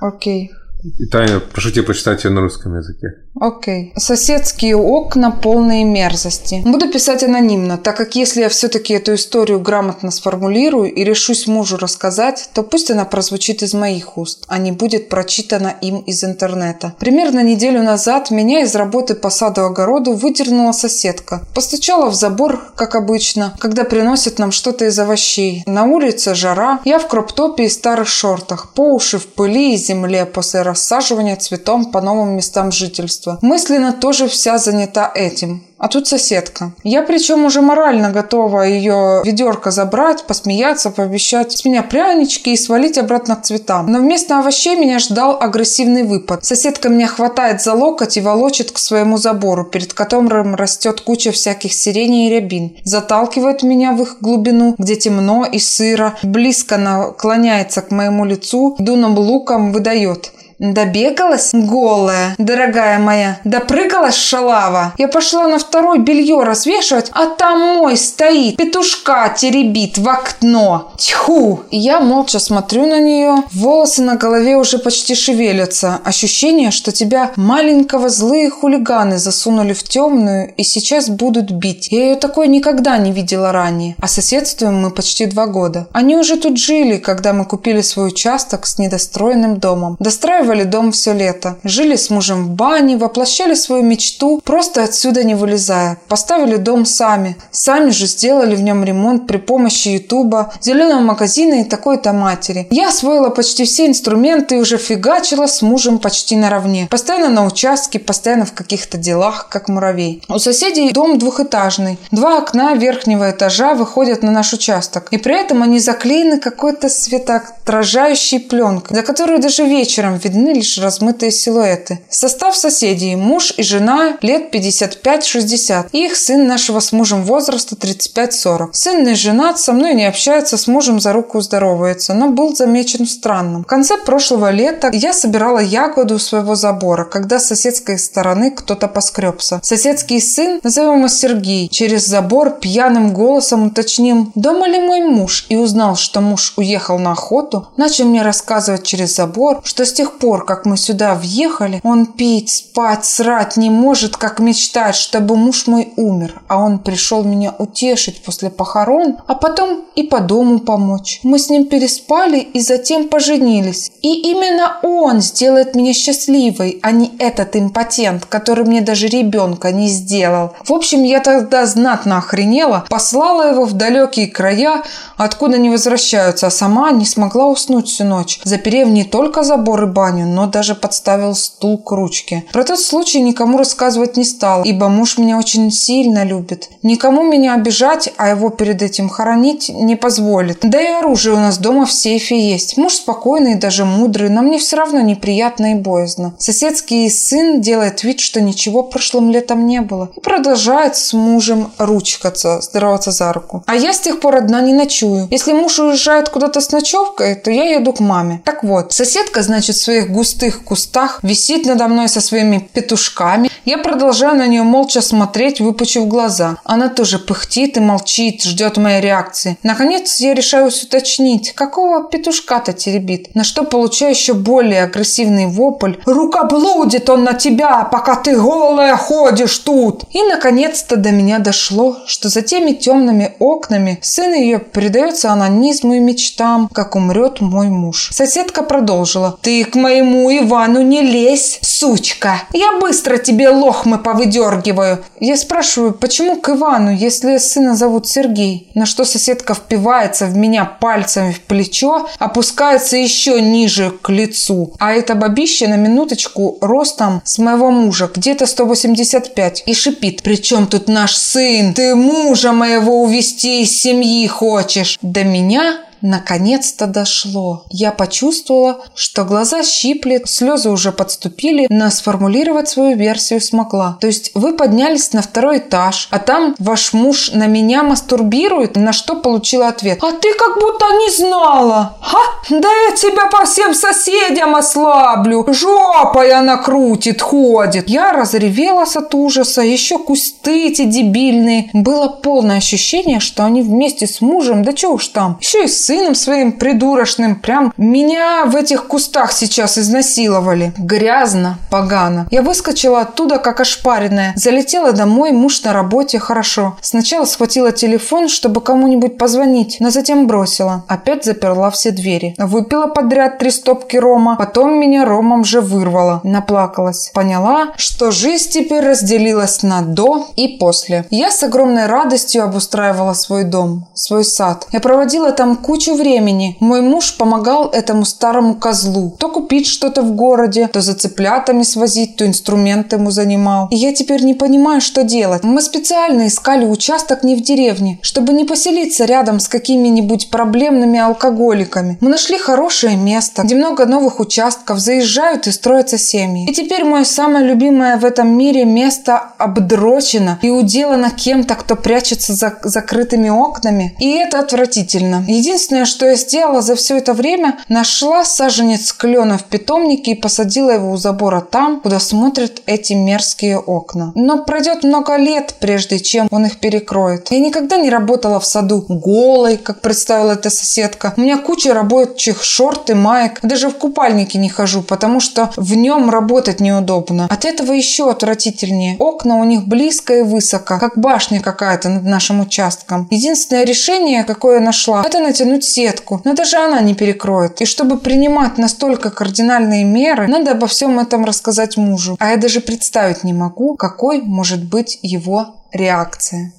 Окей. Okay. И, Таня, прошу тебя прочитать ее на русском языке. Окей. Соседские окна полные мерзости. Буду писать анонимно, так как если я все-таки эту историю грамотно сформулирую и решусь мужу рассказать, то пусть она прозвучит из моих уст, а не будет прочитана им из интернета. Примерно неделю назад меня из работы по саду-огороду выдернула соседка. Постучала в забор, как обычно, когда приносят нам что-то из овощей. На улице жара, я в кроп-топе и старых шортах, по уши в пыли и земле после рассаживания цветом по новым местам жительства. Мысленно тоже вся занята этим. А тут соседка. Я причем уже морально готова ее ведерко забрать, посмеяться, пообещать с меня прянички и свалить обратно к цветам. Но вместо овощей меня ждал агрессивный выпад. Соседка меня хватает за локоть и волочит к своему забору, перед которым растет куча всяких сиреней и рябин. Заталкивает меня в их глубину, где темно и сыро, близко наклоняется к моему лицу, дуном луком выдает – Добегалась голая, дорогая моя. Допрыгалась шалава. Я пошла на второй белье развешивать, а там мой стоит, петушка теребит в окно. Тьху! Я молча смотрю на нее. Волосы на голове уже почти шевелятся. Ощущение, что тебя маленького злые хулиганы засунули в темную и сейчас будут бить. Я ее такой никогда не видела ранее. А соседствуем мы почти два года. Они уже тут жили, когда мы купили свой участок с недостроенным домом. Достраивали обустраивали дом все лето. Жили с мужем в бане, воплощали свою мечту, просто отсюда не вылезая. Поставили дом сами. Сами же сделали в нем ремонт при помощи ютуба, зеленого магазина и такой-то матери. Я освоила почти все инструменты и уже фигачила с мужем почти наравне. Постоянно на участке, постоянно в каких-то делах, как муравей. У соседей дом двухэтажный. Два окна верхнего этажа выходят на наш участок. И при этом они заклеены какой-то светоотражающей пленкой, за которую даже вечером видны лишь размытые силуэты. Состав соседей – муж и жена лет 55-60. И их сын нашего с мужем возраста 35-40. Сын не женат, со мной не общается, с мужем за руку здоровается, но был замечен странным. В конце прошлого лета я собирала ягоду у своего забора, когда с соседской стороны кто-то поскребся. Соседский сын, назовем его Сергей, через забор пьяным голосом уточнил, дома ли мой муж, и узнал, что муж уехал на охоту, начал мне рассказывать через забор, что с тех пор, как мы сюда въехали, он пить, спать, срать не может, как мечтает, чтобы муж мой умер, а он пришел меня утешить после похорон, а потом и по дому помочь. Мы с ним переспали и затем поженились. И именно он сделает меня счастливой, а не этот импотент, который мне даже ребенка не сделал. В общем, я тогда знатно охренела, послала его в далекие края, откуда не возвращаются, а сама не смогла уснуть всю ночь, заперев не только забор и баню, но даже подставил стул к ручке. Про тот случай никому рассказывать не стал, ибо муж меня очень сильно любит. Никому меня обижать, а его перед этим хоронить не позволит. Да и оружие у нас дома в сейфе есть. Муж спокойный, даже мудрый, но мне все равно неприятно и боязно. Соседский сын делает вид, что ничего прошлым летом не было. И продолжает с мужем ручкаться, здороваться за руку. А я с тех пор одна не ночую. Если муж уезжает куда-то с ночевкой, то я еду к маме. Так вот, соседка, значит, в своих густых кустах висит надо мной со своими петушками. Я продолжаю на нее молча смотреть, выпучив глаза. Она тоже пыхтит и молчит, ждет моей реакции. Наконец, я решаюсь уточнить, какого петушка-то теребит. На что получаю еще более агрессивный вопль. «Рука блудит он на тебя, пока ты голая ходишь тут!» И, наконец-то, до меня дошло, что за теми темными окнами сын ее предается анонизму и мечтам, как умрет мой муж. Соседка продолжила. «Ты к моему Ивану не лезь, сучка! Я быстро тебе лохмы повыдергиваю!» Я спрашиваю, почему к Ивану, если сына зовут Сергей? На что соседка впивается в меня пальцами в плечо, опускается еще ниже к лицу. А это бабище на минуточку ростом с моего мужа, где-то 185, и шипит. «Причем тут наш сын? Ты мужа моего увести из семьи хочешь?» До меня Наконец-то дошло. Я почувствовала, что глаза щиплет, слезы уже подступили, но сформулировать свою версию смогла. То есть вы поднялись на второй этаж, а там ваш муж на меня мастурбирует, на что получила ответ. А ты как будто не знала. Ха? Да я тебя по всем соседям ослаблю. Жопой она крутит, ходит. Я разревелась от ужаса. Еще кусты эти дебильные. Было полное ощущение, что они вместе с мужем, да что уж там, еще и с сыном своим придурочным. Прям меня в этих кустах сейчас изнасиловали. Грязно, погано. Я выскочила оттуда, как ошпаренная. Залетела домой, муж на работе, хорошо. Сначала схватила телефон, чтобы кому-нибудь позвонить, но затем бросила. Опять заперла все двери. Выпила подряд три стопки рома. Потом меня ромом же вырвало. Наплакалась. Поняла, что жизнь теперь разделилась на до и после. Я с огромной радостью обустраивала свой дом, свой сад. Я проводила там кучу кучу времени. Мой муж помогал этому старому козлу. То купить что-то в городе, то за цыплятами свозить, то инструмент ему занимал. И я теперь не понимаю, что делать. Мы специально искали участок не в деревне, чтобы не поселиться рядом с какими-нибудь проблемными алкоголиками. Мы нашли хорошее место, где много новых участков, заезжают и строятся семьи. И теперь мое самое любимое в этом мире место обдрочено и уделано кем-то, кто прячется за закрытыми окнами. И это отвратительно. Единственное, Единственное, что я сделала за все это время, нашла саженец клена в питомнике и посадила его у забора там, куда смотрят эти мерзкие окна. Но пройдет много лет, прежде чем он их перекроет. Я никогда не работала в саду голой, как представила эта соседка. У меня куча рабочих шорт и маек. Даже в купальнике не хожу, потому что в нем работать неудобно. От этого еще отвратительнее. Окна у них близко и высоко, как башня какая-то над нашим участком. Единственное решение, какое я нашла, это натянуть перекинуть сетку, но даже она не перекроет. И чтобы принимать настолько кардинальные меры, надо обо всем этом рассказать мужу. А я даже представить не могу, какой может быть его реакция.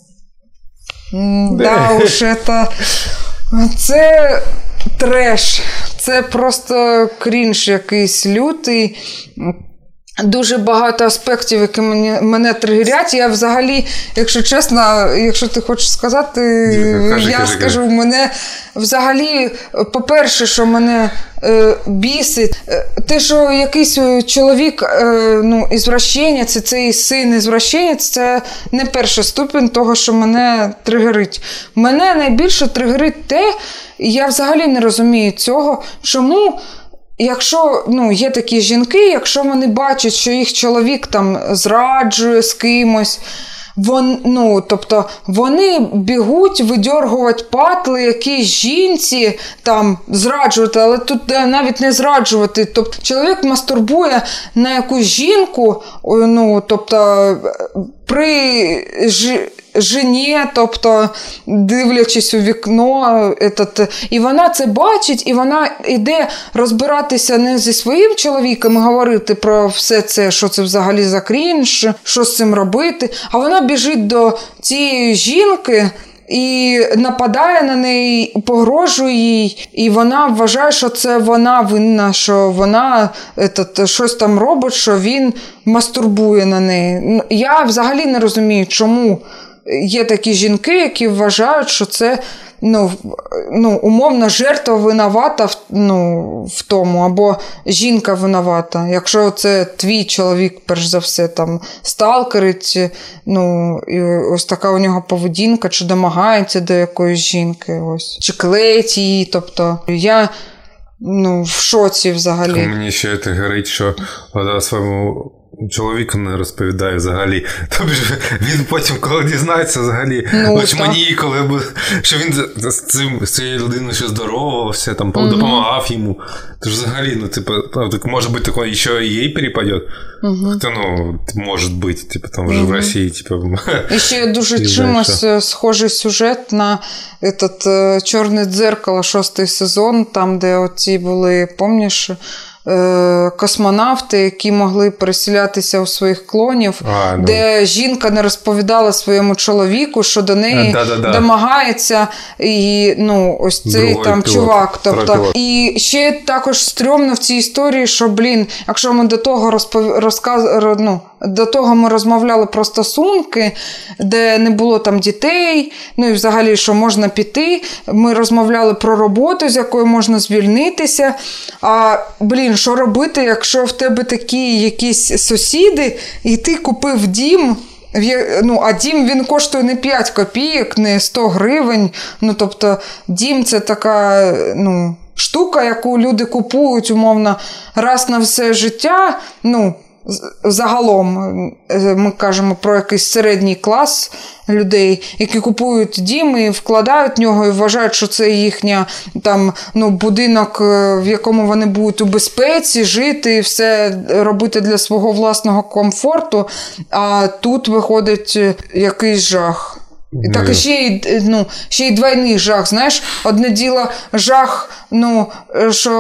Да уж, это... Це треш. Це просто крінж якийсь лютий. Дуже багато аспектів, які мені, мене тригерять. Я взагалі, якщо чесно, якщо ти хочеш сказати, кажи, я кажи, скажу, кажи. мене взагалі, по-перше, що мене е, бісить, е, те, що якийсь чоловік, е, ну, ізвращенець, цей син ізвращенець, це не перший ступінь того, що мене тригерить. Мене найбільше тригерить те, я взагалі не розумію цього, чому. Якщо ну, є такі жінки, якщо вони бачать, що їх чоловік там зраджує з кимось, вон, ну, тобто вони бігуть видьоргувати патли якійсь жінці там зраджувати, але тут навіть не зраджувати. Тобто чоловік мастурбує на якусь жінку, ну, тобто при жені, тобто дивлячись у вікно, этот, і вона це бачить, і вона йде розбиратися не зі своїм чоловіком і говорити про все це, що це взагалі за крінж, що з цим робити. А вона біжить до цієї жінки. І нападає на неї, погрожує їй, і вона вважає, що це вона винна, що вона етот, щось там робить, що він мастурбує на неї. Я взагалі не розумію, чому є такі жінки, які вважають, що це ну, ну, умовно жертва винувата в, ну, в тому, або жінка винувата. Якщо це твій чоловік, перш за все, там сталкерить, ну, і ось така у нього поведінка, чи домагається до якоїсь жінки, ось, чи клеїть її. Тобто я. Ну, в шоці взагалі. Мені ще це горить, що вона своєму чоловіку не розповідає взагалі. Тобто він потім, коли дізнається взагалі, ну, очманії, коли що він з цим з цією людиною ще здоровався, там mm-hmm. допомагав йому. Тож взагалі, ну, типу, так, може бути, такое, ще і їй перепадет. Mm-hmm. Хто, ну, може бути, типу, там вже mm-hmm. в Росії, типу. І ще дуже чимось схожий сюжет на этот, е, Чорне дзеркало, шостий сезон, там, де оці були, Е, космонавти, які могли переселятися у своїх клонів, а, ну. де жінка не розповідала своєму чоловіку, що до неї да, да, да. домагається і ну, ось цей Другий там пілот, чувак. Тобто, І ще також стрьомно в цій історії, що, блін, якщо ми до того розпов... розказ... ну, до того ми розмовляли про стосунки, де не було там дітей, ну і взагалі, що можна піти. Ми розмовляли про роботу, з якої можна звільнитися. А блін, що робити, якщо в тебе такі якісь сусіди, і ти купив дім. Ну, А дім він коштує не 5 копійок, не 100 гривень. Ну, Тобто, дім це така ну, штука, яку люди купують, умовно, раз на все життя. ну, Загалом е, ми кажемо про якийсь середній клас людей, які купують дім і вкладають в нього і вважають, що це їхня там ну, будинок, е, в якому вони будуть у безпеці, жити і все робити для свого власного комфорту. А тут виходить е, якийсь жах. І так і ще й ну, ще й двойний жах. Знаєш, одне діло жах, ну, що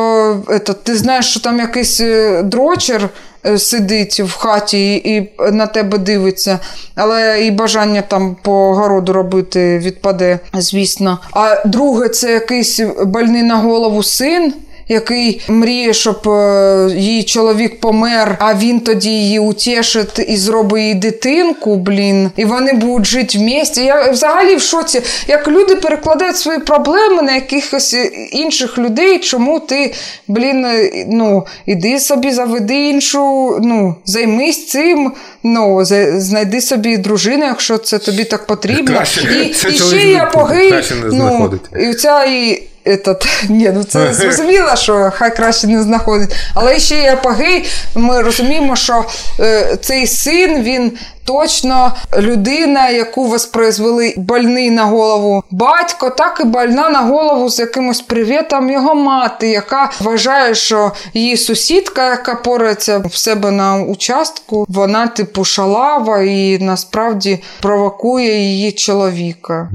это, ти знаєш, що там якийсь дрочер. Е, сидить в хаті і на тебе дивиться, але і бажання там по городу робити відпаде, звісно. А друге, це якийсь больний на голову син який мріє, щоб е, її чоловік помер, а він тоді її утішить і зробить їй дитинку, блін, і вони будуть жити в місті. Я взагалі в шоці, як люди перекладають свої проблеми на якихось інших людей, чому ти, блін, ну, іди собі, заведи іншу, ну, займись цим. Ну, знайди собі дружину, якщо це тобі так потрібно. Краще, і, і ще є апогей, ну, і ця і Этот, ні, ну це зрозуміло, що хай краще не знаходить. Але ще є апогей. Ми розуміємо, що е, цей син він точно людина, яку воспроизвели больний на голову батько, так і больна на голову з якимось привітом його мати, яка вважає, що її сусідка, яка порається в себе на участку, вона типу шалава і насправді провокує її чоловіка.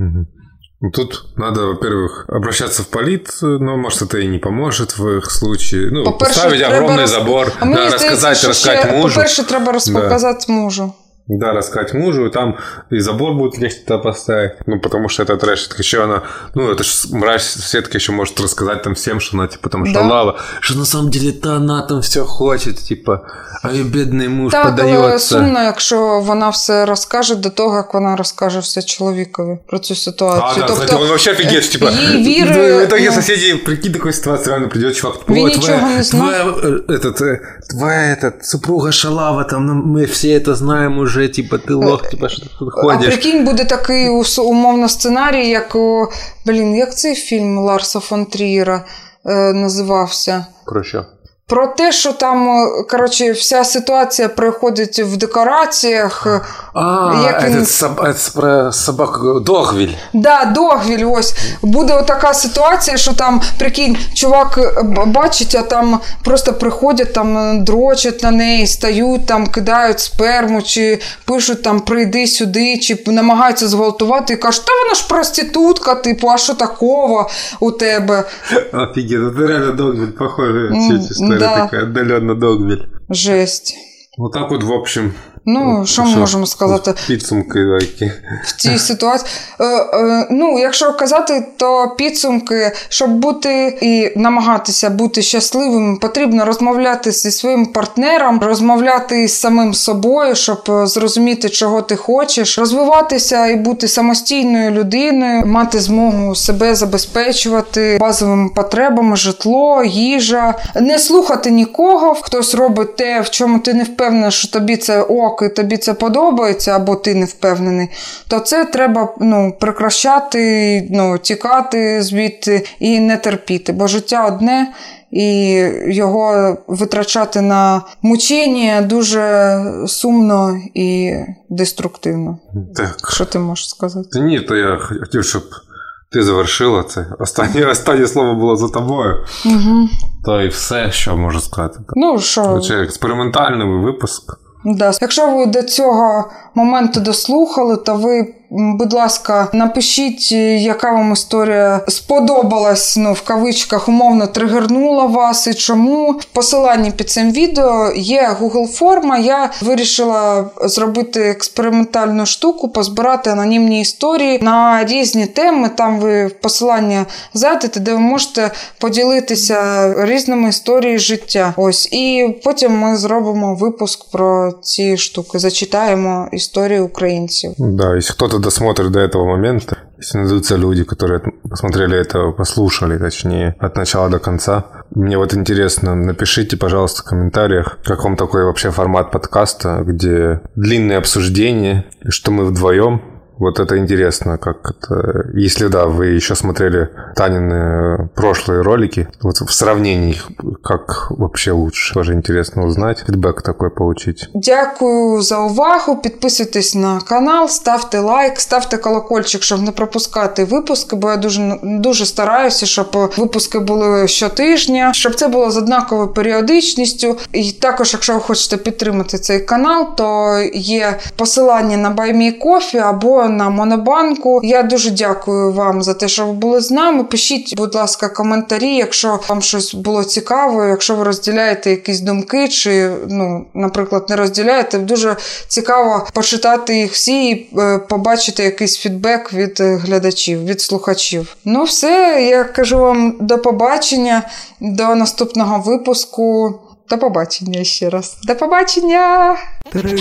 Тут надо, во-первых, обращаться в поліцію, но может это и не поможет в их случае. Ну, поставить огромный поставити забор, а да, рассказать, рассказать мужу. По-перше, треба розказати да. мужу. Да, рассказать мужу, и там и забор будет легче туда поставить. Ну, потому что это трэш. Еще она, ну, это же мразь соседка еще может рассказать там всем, что она, типа, потому что да. лава, что на самом деле то она там все хочет, типа, а її бідний муж так, подається. Так, сумно, якщо вона все розкаже до того, як вона розкаже все чоловікові про цю ситуацію. А, да, тобто, кстати, он вообще офигеть, типа, її віри... В итоге ну, соседи, прикинь, такой ситуации, реально придет чувак, він нічого не знає. Твоя, этот, твоя, этот, супруга шалава, там, ну, мы все это знаем уже, вже, типу, ти лох, типа, що ти тут ходиш. А прикинь, буде такий умовно сценарій, як блін, як цей фільм Ларса фон Трієра е, називався? Про що? Про те, що там коротше, вся ситуація проходить в декораціях. А, як він... це про собаку Догвіль. Да, Догвіль, ось. Буде така ситуація, що там, прикинь, чувак бачить, а там просто приходять, там дрочать на неї, стають, там кидають сперму, чи пишуть там прийди сюди, чи намагаються зґвалтувати і кажуть, та вона ж проститутка, типу, а що такого у тебе? Офігенно, ти реально Догвіль, похоже, чуть да. такая отдаленно Догвіль. Жесть. Вот так вот, в общем, Ну, що ми можемо сказати? Підсумки які. в цій ситуації. Е, е, ну, якщо казати, то підсумки, щоб бути і намагатися бути щасливим, потрібно розмовляти зі своїм партнером, розмовляти з самим собою, щоб зрозуміти, чого ти хочеш, розвиватися і бути самостійною людиною, мати змогу себе забезпечувати базовими потребами, житло, їжа, не слухати нікого. Хтось робить те, в чому ти не впевнений, що тобі це ок роки тобі це подобається, або ти не впевнений, то це треба ну, прикращати, ну, тікати звідти і не терпіти. Бо життя одне. І його витрачати на мучення дуже сумно і деструктивно. Так. Що ти можеш сказати? Ні, то я хотів, щоб ти завершила це. Останнє останнє слово було за тобою. Угу. То і все, що можу сказати. Ну, що? Це експериментальний випуск. Да. Якщо ви до цього моменту дослухали, то ви Будь ласка, напишіть, яка вам історія сподобалась, ну, в кавичках умовно тригернула вас і чому. В посиланні під цим відео є Google форма. Я вирішила зробити експериментальну штуку, позбирати анонімні історії на різні теми. Там ви посилання зайдете, де ви можете поділитися різними історіями життя. Ось, і потім ми зробимо випуск про ці штуки, зачитаємо історії українців. Да, якщо хтось досмотрит до этого момента, если найдутся люди, которые посмотрели это, послушали, точнее, от начала до конца, мне вот интересно, напишите, пожалуйста, в комментариях, как вам такой вообще формат подкаста, где длинные обсуждения, что мы вдвоем вот это интересно, как это... Если да, вы еще смотрели Танины прошлые ролики, вот в сравнении как вообще лучше. Тоже интересно узнать, фидбэк такой получить. Дякую за увагу. Підписуйтесь на канал, ставте лайк, ставте колокольчик, щоб не пропускати випуски, бо я дуже дуже стараюся, щоб випуски були щотижня, щоб це було з однаковою періодичністю. І також, якщо ви хочете підтримати цей канал, то є посилання на BuyMeCoffee або на Монобанку. Я дуже дякую вам за те, що ви були з нами. Пишіть, будь ласка, коментарі, якщо вам щось було цікаво, якщо ви розділяєте якісь думки, чи, ну, наприклад, не розділяєте. Дуже цікаво почитати їх всі і е, побачити якийсь фідбек від глядачів, від слухачів. Ну, все, я кажу вам до побачення, до наступного випуску. До побачення ще раз. До побачення! Тригер.